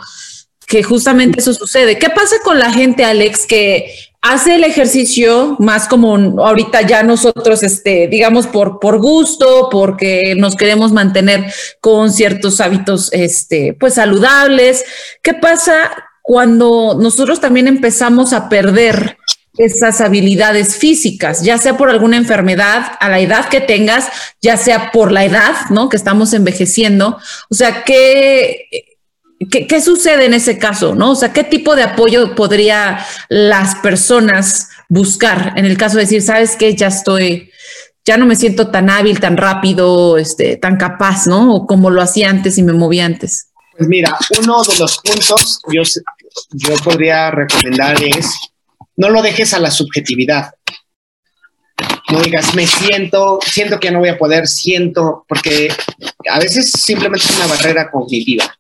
que justamente eso sucede. ¿Qué pasa con la gente, Alex, que hace el ejercicio más como ahorita ya nosotros, este, digamos, por, por gusto, porque nos queremos mantener con ciertos hábitos, este, pues saludables. ¿Qué pasa cuando nosotros también empezamos a perder esas habilidades físicas, ya sea por alguna enfermedad, a la edad que tengas, ya sea por la edad, ¿no? Que estamos envejeciendo. O sea, ¿qué, ¿Qué, sucede en ese caso? ¿no? O sea, ¿qué tipo de apoyo podría las personas buscar en el caso de decir, sabes que ya estoy, ya no me siento tan hábil, tan rápido, este, tan capaz, ¿no? O como lo hacía antes y me movía antes. Pues mira, uno de los puntos yo, yo podría recomendar es no lo dejes a la subjetividad. No digas, me siento, siento que no voy a poder, siento, porque a veces simplemente es una barrera cognitiva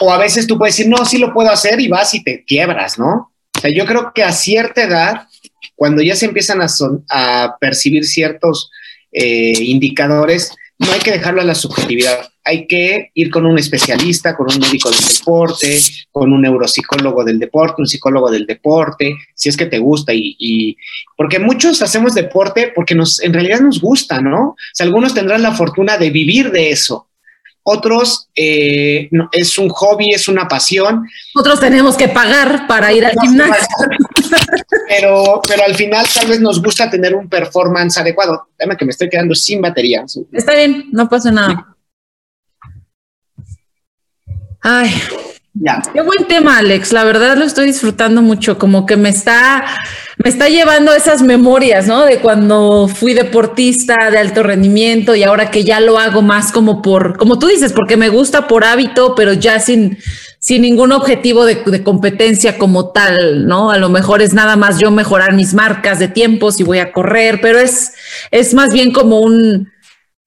o a veces tú puedes decir, no, sí lo puedo hacer y vas y te quiebras, ¿no? O sea, yo creo que a cierta edad, cuando ya se empiezan a, a percibir ciertos eh, indicadores, no hay que dejarlo a la subjetividad. Hay que ir con un especialista, con un médico del deporte, con un neuropsicólogo del deporte, un psicólogo del deporte, si es que te gusta. Y, y, porque muchos hacemos deporte porque nos, en realidad nos gusta, ¿no? O sea, algunos tendrán la fortuna de vivir de eso otros eh, es un hobby, es una pasión. Otros tenemos que pagar para ir al gimnasio. pero, pero al final tal vez nos gusta tener un performance adecuado. Dame que me estoy quedando sin batería. Está bien, no pasa nada. Ay, Qué buen tema, Alex. La verdad lo estoy disfrutando mucho, como que me está, me está llevando esas memorias, ¿no? De cuando fui deportista de alto rendimiento y ahora que ya lo hago más como por, como tú dices, porque me gusta por hábito, pero ya sin, sin ningún objetivo de, de competencia como tal, ¿no? A lo mejor es nada más yo mejorar mis marcas de tiempos y voy a correr, pero es, es más bien como un,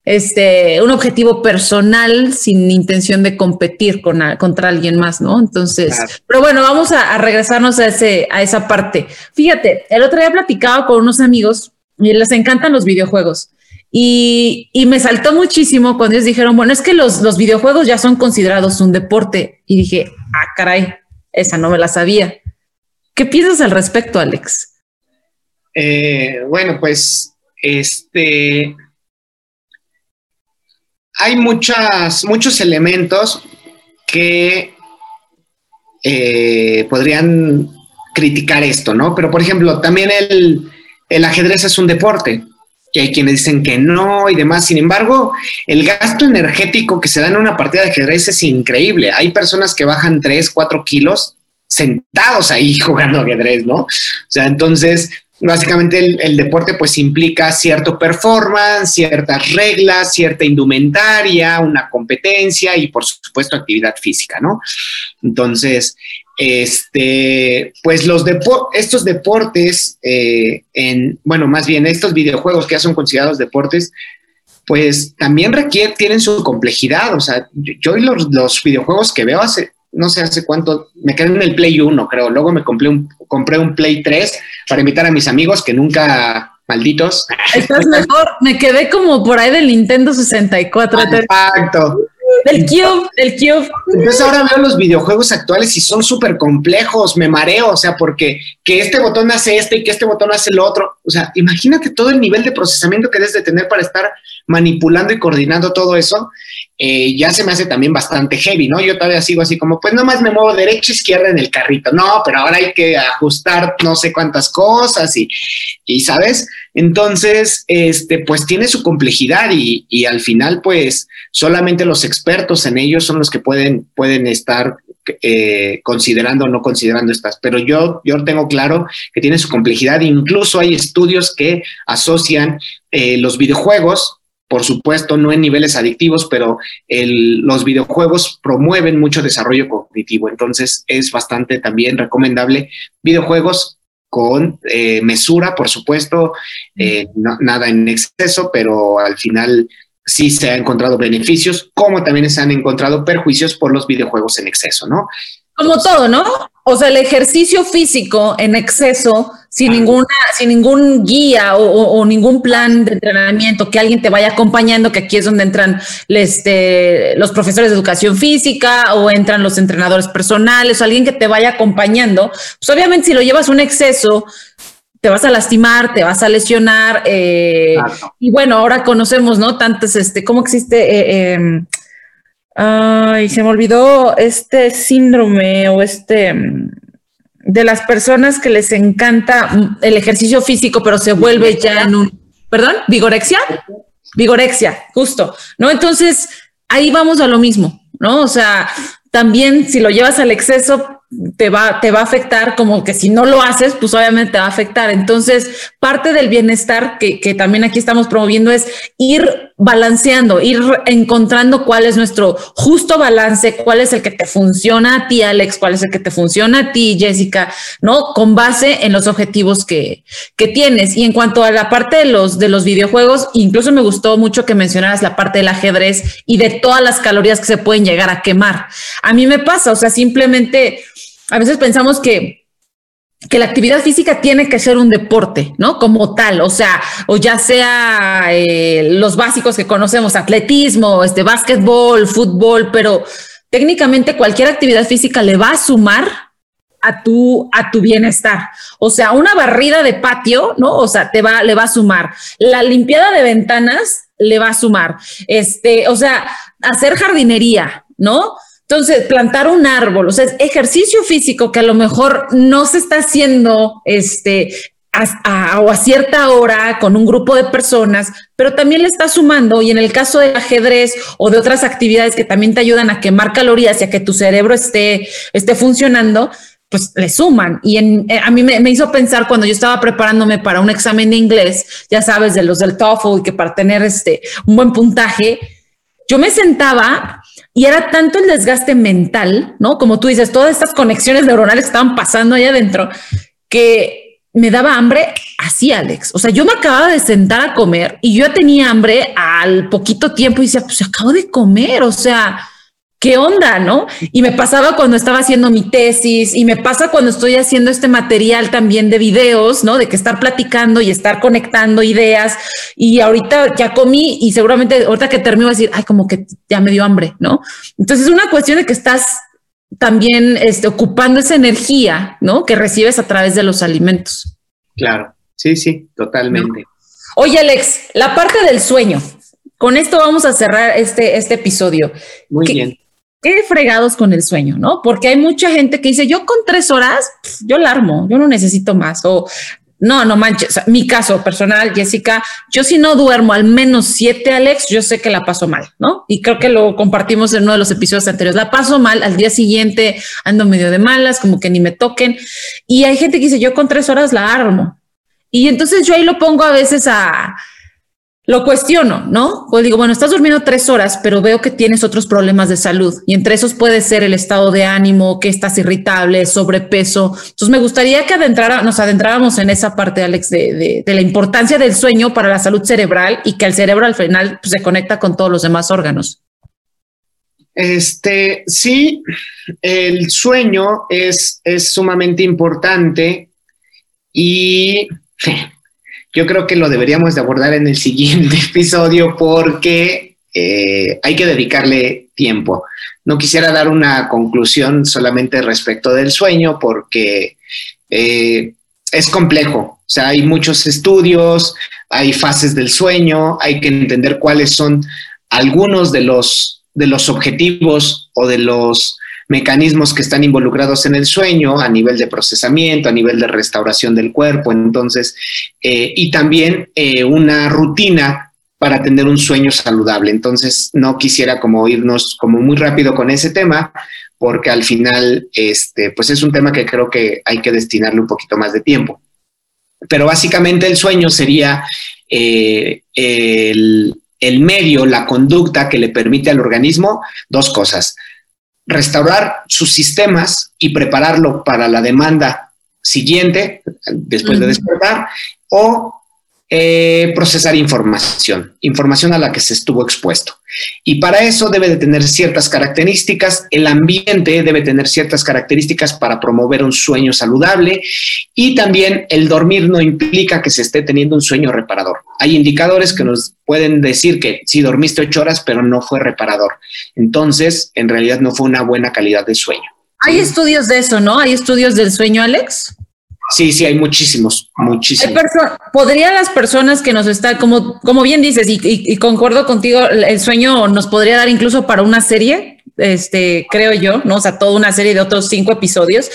este, un objetivo personal sin intención de competir con contra alguien más, ¿no? Entonces, pero bueno, vamos a, regresarnos a, ese, a esa parte. Fíjate, el otro día platicado con unos amigos y les encantan los videojuegos. Y, y, me saltó muchísimo cuando ellos dijeron, bueno, es que los, los videojuegos ya son considerados un deporte. Y dije, ah, caray, esa no me la sabía. ¿Qué piensas al respecto, Alex? Eh, bueno, pues, este, hay muchas, muchos elementos que eh, podrían criticar esto, ¿no? Pero, por ejemplo, también el, el ajedrez es un deporte y hay quienes dicen que no y demás. Sin embargo, el gasto energético que se da en una partida de ajedrez es increíble. Hay personas que bajan 3, 4 kilos sentados ahí jugando ajedrez, ¿no? O sea, entonces básicamente el, deporte pues implica cierto performance, ciertas reglas, cierta indumentaria, una competencia y por supuesto actividad física, ¿no? Entonces, este, pues los estos deportes, eh, en, bueno, más bien estos videojuegos que ya son considerados deportes, pues también requieren, tienen su complejidad, o sea, yo, los, los videojuegos que veo hace, no sé hace cuánto, me quedé en el Play 1, creo. Luego me compré un, compré un Play 3 para invitar a mis amigos que nunca, malditos. Estás mejor, me quedé como por ahí del Nintendo 64. Exacto. Del Cube, del Cube. Entonces ahora veo los videojuegos actuales y son súper complejos, me mareo, o sea, porque que este botón hace este y que este botón hace el otro. O sea, imagínate todo el nivel de procesamiento que debes de tener para estar manipulando y coordinando todo eso. Eh, ya se me hace también bastante heavy, ¿no? Yo todavía sigo así como, pues nomás me muevo derecha, izquierda en el carrito. No, pero ahora hay que ajustar no sé cuántas cosas y, y ¿sabes? Entonces, este, pues tiene su complejidad y, y al final, pues solamente los expertos en ellos son los que pueden, pueden estar eh, considerando o no considerando estas, pero yo, yo tengo claro que tiene su complejidad. Incluso hay estudios que asocian eh, los videojuegos por supuesto, no en niveles adictivos, pero los videojuegos promueven mucho desarrollo cognitivo. Entonces, es bastante también recomendable videojuegos con eh, mesura, por supuesto, eh, nada en exceso, pero al final sí se han encontrado beneficios, como también se han encontrado perjuicios por los videojuegos en exceso, ¿no? Como todo, ¿no? O sea, el ejercicio físico en exceso, sin ninguna, sin ningún guía o, ningún plan de entrenamiento, que alguien te vaya acompañando, que aquí es donde entran este, los profesores de educación física o entran los entrenadores personales, o alguien que te vaya acompañando. Pues obviamente si lo llevas un exceso, te vas a lastimar, te vas a lesionar. Eh, y bueno, ahora conocemos, ¿no? Tantas, este, ¿cómo existe? Eh, em, Ay, se me olvidó este síndrome o este mm, de las personas que les encanta mm, el ejercicio físico, pero se vuelve ya en un, perdón, vigorexia, vigorexia, justo, ¿no? Entonces, ahí vamos a lo mismo, ¿no? O sea, también si lo llevas al exceso, te va, te va a afectar, como que si no lo haces, pues obviamente te va a afectar. Entonces, parte del bienestar que, que, también aquí estamos promoviendo es ir balanceando, ir encontrando cuál es nuestro justo balance, cuál es el que te funciona a ti, Alex, cuál es el que te funciona a ti, Jessica, ¿no? Con base en los objetivos que, que tienes. Y en cuanto a la parte de los, de los videojuegos, incluso me gustó mucho que mencionaras la parte del ajedrez y de todas las calorías que se pueden llegar a quemar. A mí me pasa, o sea, simplemente a veces pensamos que, que la actividad física tiene que ser un deporte, ¿no? Como tal, o sea, o ya sea eh, los básicos que conocemos, atletismo, este, básquetbol, fútbol, pero técnicamente cualquier actividad física le va a sumar a tu, a tu bienestar. O sea, una barrida de patio, ¿no? O sea, te va, le va a sumar. La limpiada de ventanas le va a sumar. Este, o sea, hacer jardinería, ¿no? Entonces, plantar un árbol, o sea, es ejercicio físico que a lo mejor no se está haciendo este, a, o a cierta hora con un grupo de personas, pero también le está sumando y en el caso del ajedrez o de otras actividades que también te ayudan a quemar calorías y a que tu cerebro esté, esté funcionando, pues le suman. Y en, eh, a mí me, me, hizo pensar cuando yo estaba preparándome para un examen de inglés, ya sabes, de los del TOEFL, que para tener este, un buen puntaje, yo me sentaba y era tanto el desgaste mental, ¿no? Como tú dices, todas estas conexiones neuronales estaban pasando ahí adentro, que me daba hambre así, Alex. O sea, yo me acababa de sentar a comer y yo tenía hambre al poquito tiempo y decía, pues acabo de comer, o sea, ¿qué onda, no? Y me pasaba cuando estaba haciendo mi tesis y me pasa cuando estoy haciendo este material también de videos, ¿no? De que estar platicando y estar conectando ideas. Y ahorita ya comí y seguramente ahorita que termino a decir, ay, como que ya me dio hambre, ¿no? Entonces es una cuestión de que estás también este, ocupando esa energía, ¿no? Que recibes a través de los alimentos. Claro, sí, sí, totalmente. Oye, Alex, la parte del sueño. Con esto vamos a cerrar este, este episodio. Muy bien qué fregados con el sueño, ¿no? Porque hay mucha gente que dice, yo con tres horas, yo la armo, yo no necesito más. O no, no manches. mi caso personal, Jessica, yo si no duermo al menos siete, Alex, yo sé que la paso mal, ¿no? Y creo que lo compartimos en uno de los episodios anteriores. La paso mal, al día siguiente ando medio de malas, como que ni me toquen. Y hay gente que dice, yo con tres horas la armo. Y entonces yo ahí lo pongo a veces a, lo cuestiono, ¿no? Pues digo, bueno, estás durmiendo tres horas, pero veo que tienes otros problemas de salud y entre esos puede ser el estado de ánimo, que estás irritable, sobrepeso. Entonces me gustaría que adentrara, nos adentráramos en esa parte, Alex, de, la importancia del sueño para la salud cerebral y que el cerebro al final pues, se conecta con todos los demás órganos. Este, sí, el sueño es, es sumamente importante y yo creo que lo deberíamos de abordar en el siguiente episodio porque eh, hay que dedicarle tiempo. No quisiera dar una conclusión solamente respecto del sueño porque eh, es complejo. O sea, hay muchos estudios, hay fases del sueño, hay que entender cuáles son algunos de los, de los objetivos o de los mecanismos que están involucrados en el sueño a nivel de procesamiento, a nivel de restauración del cuerpo, entonces, eh, y también eh, una rutina para tener un sueño saludable. Entonces, no quisiera como irnos como muy rápido con ese tema, porque al final, este, pues es un tema que creo que hay que destinarle un poquito más de tiempo. Pero básicamente el sueño sería eh, el, el medio, la conducta que le permite al organismo dos cosas. Restaurar sus sistemas y prepararlo para la demanda siguiente, después de despertar, o eh, procesar información, información a la que se estuvo expuesto. Y para eso debe de tener ciertas características, el ambiente debe tener ciertas características para promover un sueño saludable y también el dormir no implica que se esté teniendo un sueño reparador. Hay indicadores que nos pueden decir que si dormiste ocho horas pero no fue reparador. Entonces, en realidad no fue una buena calidad de sueño. Hay estudios de eso, ¿no? Hay estudios del sueño, Alex. Sí, sí, hay muchísimos, muchísimos. ¿Podrían las personas que nos están, como, como bien dices, y, concuerdo contigo, el sueño nos podría dar incluso para una serie, este, creo yo, ¿no? O sea, toda una serie de otros cinco episodios,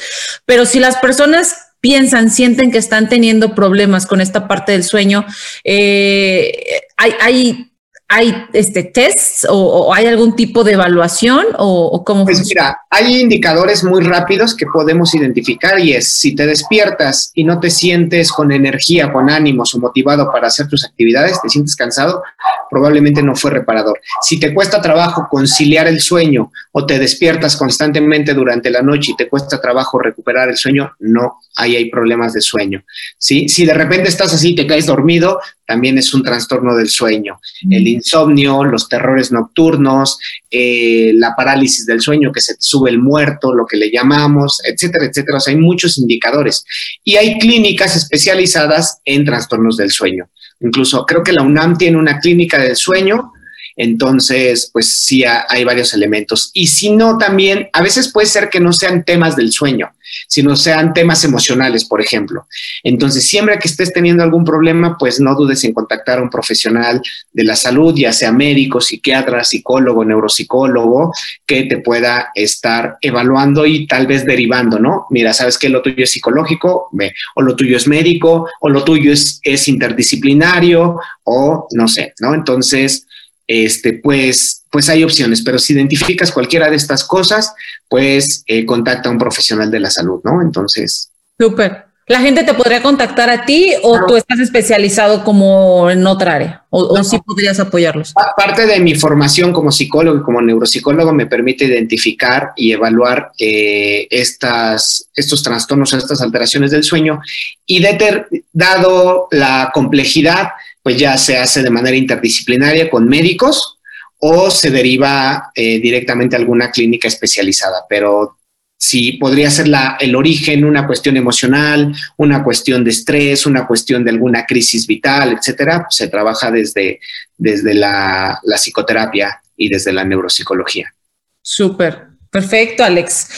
pero si las personas piensan, sienten que están teniendo problemas con esta parte del sueño, eh, hay, hay ¿Hay este, tests o, hay algún tipo de evaluación o, cómo Pues mira, hay indicadores muy rápidos que podemos identificar y es si te despiertas y no te sientes con energía, con ánimos o motivado para hacer tus actividades, te sientes cansado, probablemente no fue reparador. Si te cuesta trabajo conciliar el sueño o te despiertas constantemente durante la noche y te cuesta trabajo recuperar el sueño, no, ahí hay problemas de sueño. ¿sí? Si de repente estás así y te caes dormido, también es un trastorno del sueño. El insomnio, los terrores nocturnos, eh, la parálisis del sueño, que se te sube el muerto, lo que le llamamos, etcétera, etcétera. O sea, hay muchos indicadores. Y hay clínicas especializadas en trastornos del sueño. Incluso creo que la UNAM tiene una clínica del sueño entonces, pues sí, hay varios elementos. Y si no, también a veces puede ser que no sean temas del sueño, sino sean temas emocionales, por ejemplo. Entonces, siempre que estés teniendo algún problema, pues no dudes en contactar a un profesional de la salud, ya sea médico, psiquiatra, psicólogo, neuropsicólogo, que te pueda estar evaluando y tal vez derivando, ¿no? Mira, sabes que lo tuyo es psicológico, o lo tuyo es médico, o lo tuyo es, es interdisciplinario, o no sé, ¿no? Entonces, este, pues, pues hay opciones, pero si identificas cualquiera de estas cosas, pues eh, contacta a un profesional de la salud, ¿no? Entonces. Súper. ¿La gente te podría contactar a ti o tú estás especializado como en otra área? ¿O, sí podrías apoyarlos? Parte de mi formación como psicólogo y como neuropsicólogo me permite identificar y evaluar eh, estas, estos trastornos, estas alteraciones del sueño y dado la complejidad, pues ya se hace de manera interdisciplinaria con médicos o se deriva eh, directamente a alguna clínica especializada, pero si podría ser la, el origen una cuestión emocional, una cuestión de estrés, una cuestión de alguna crisis vital, etcétera, se trabaja desde, desde la, la psicoterapia y desde la neuropsicología. Súper. Perfecto, Alex.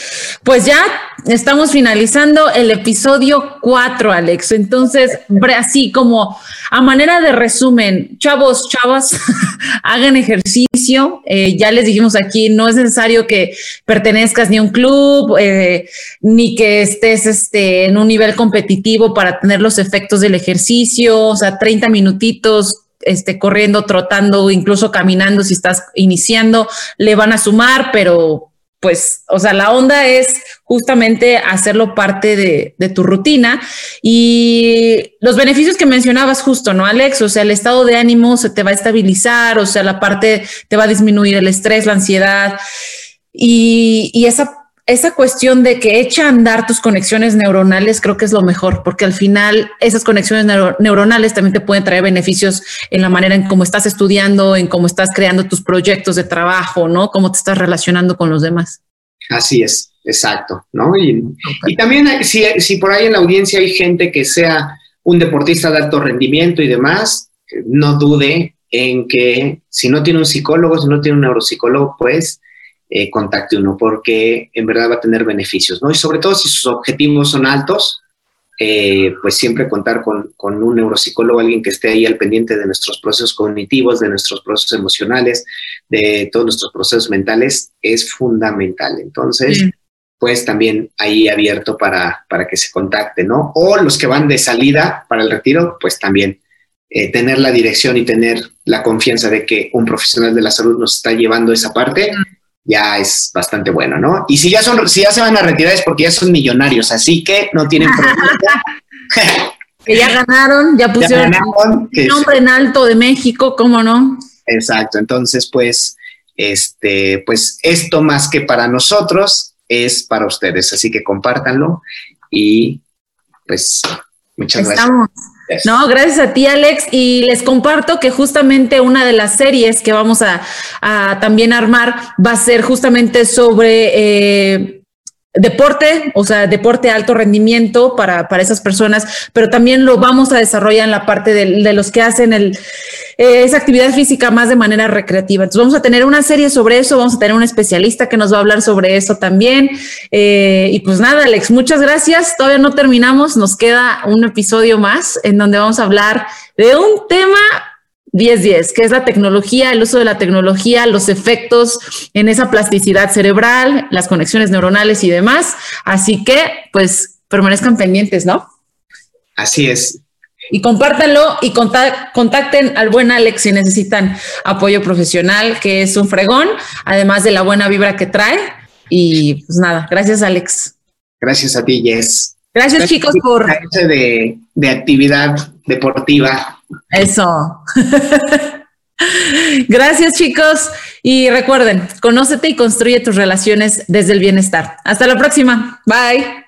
Pues ya estamos finalizando el episodio 4, Alex. Entonces, así como a manera de resumen, chavos, chavas, hagan ejercicio. Eh, ya les dijimos aquí, no es necesario que pertenezcas ni a un club, eh, ni que estés este, en un nivel competitivo para tener los efectos del ejercicio. O sea, 30 minutitos este, corriendo, trotando, incluso caminando, si estás iniciando, le van a sumar, pero pues, o sea, la onda es justamente hacerlo parte de, tu rutina y los beneficios que mencionabas justo, ¿no, Alex? O sea, el estado de ánimo se te va a estabilizar, o sea, la parte te va a disminuir el estrés, la ansiedad y, esa esa cuestión de que echa a andar tus conexiones neuronales creo que es lo mejor, porque al final esas conexiones neuronales también te pueden traer beneficios en la manera en cómo estás estudiando, en cómo estás creando tus proyectos de trabajo, ¿no? Cómo te estás relacionando con los demás. Así es, exacto, ¿no? Y, también si, si por ahí en la audiencia hay gente que sea un deportista de alto rendimiento y demás, no dude en que si no tiene un psicólogo, si no tiene un neuropsicólogo, pues eh, contacte uno, porque en verdad va a tener beneficios, ¿no? Y sobre todo si sus objetivos son altos, eh, pues siempre contar con, con, un neuropsicólogo, alguien que esté ahí al pendiente de nuestros procesos cognitivos, de nuestros procesos emocionales, de todos nuestros procesos mentales, es fundamental. Entonces, pues también ahí abierto para, para que se contacte, ¿no? O los que van de salida para el retiro, pues también eh, tener la dirección y tener la confianza de que un profesional de la salud nos está llevando esa parte ya es bastante bueno, ¿no? Y si ya son, si ya se van a retirar es porque ya son millonarios, así que no tienen problema. que ya ganaron, ya pusieron el nombre en alto de México, ¿cómo no? Exacto, entonces pues, este, pues esto más que para nosotros es para ustedes, así que compártanlo y pues muchas gracias. No, gracias a ti, Alex. Y les comparto que justamente una de las series que vamos a, también armar va a ser justamente sobre eh, deporte, o sea, deporte alto rendimiento para, para, esas personas, pero también lo vamos a desarrollar en la parte de, los que hacen eh, esa actividad física más de manera recreativa. Entonces vamos a tener una serie sobre eso, vamos a tener un especialista que nos va a hablar sobre eso también. Eh, y pues nada, Alex, muchas gracias. Todavía no terminamos, nos queda un episodio más en donde vamos a hablar de un tema 10-10, que es la tecnología, el uso de la tecnología, los efectos en esa plasticidad cerebral, las conexiones neuronales y demás. Así que, pues, permanezcan pendientes, ¿no? Así es. Y compártanlo y contacten al buen Alex si necesitan apoyo profesional, que es un fregón, además de la buena vibra que trae. Y pues nada, gracias Alex. Gracias a ti, Jess. Gracias, chicos por... De, de actividad deportiva eso. Gracias chicos y recuerden, conócete y construye tus relaciones desde el bienestar. Hasta la próxima. Bye.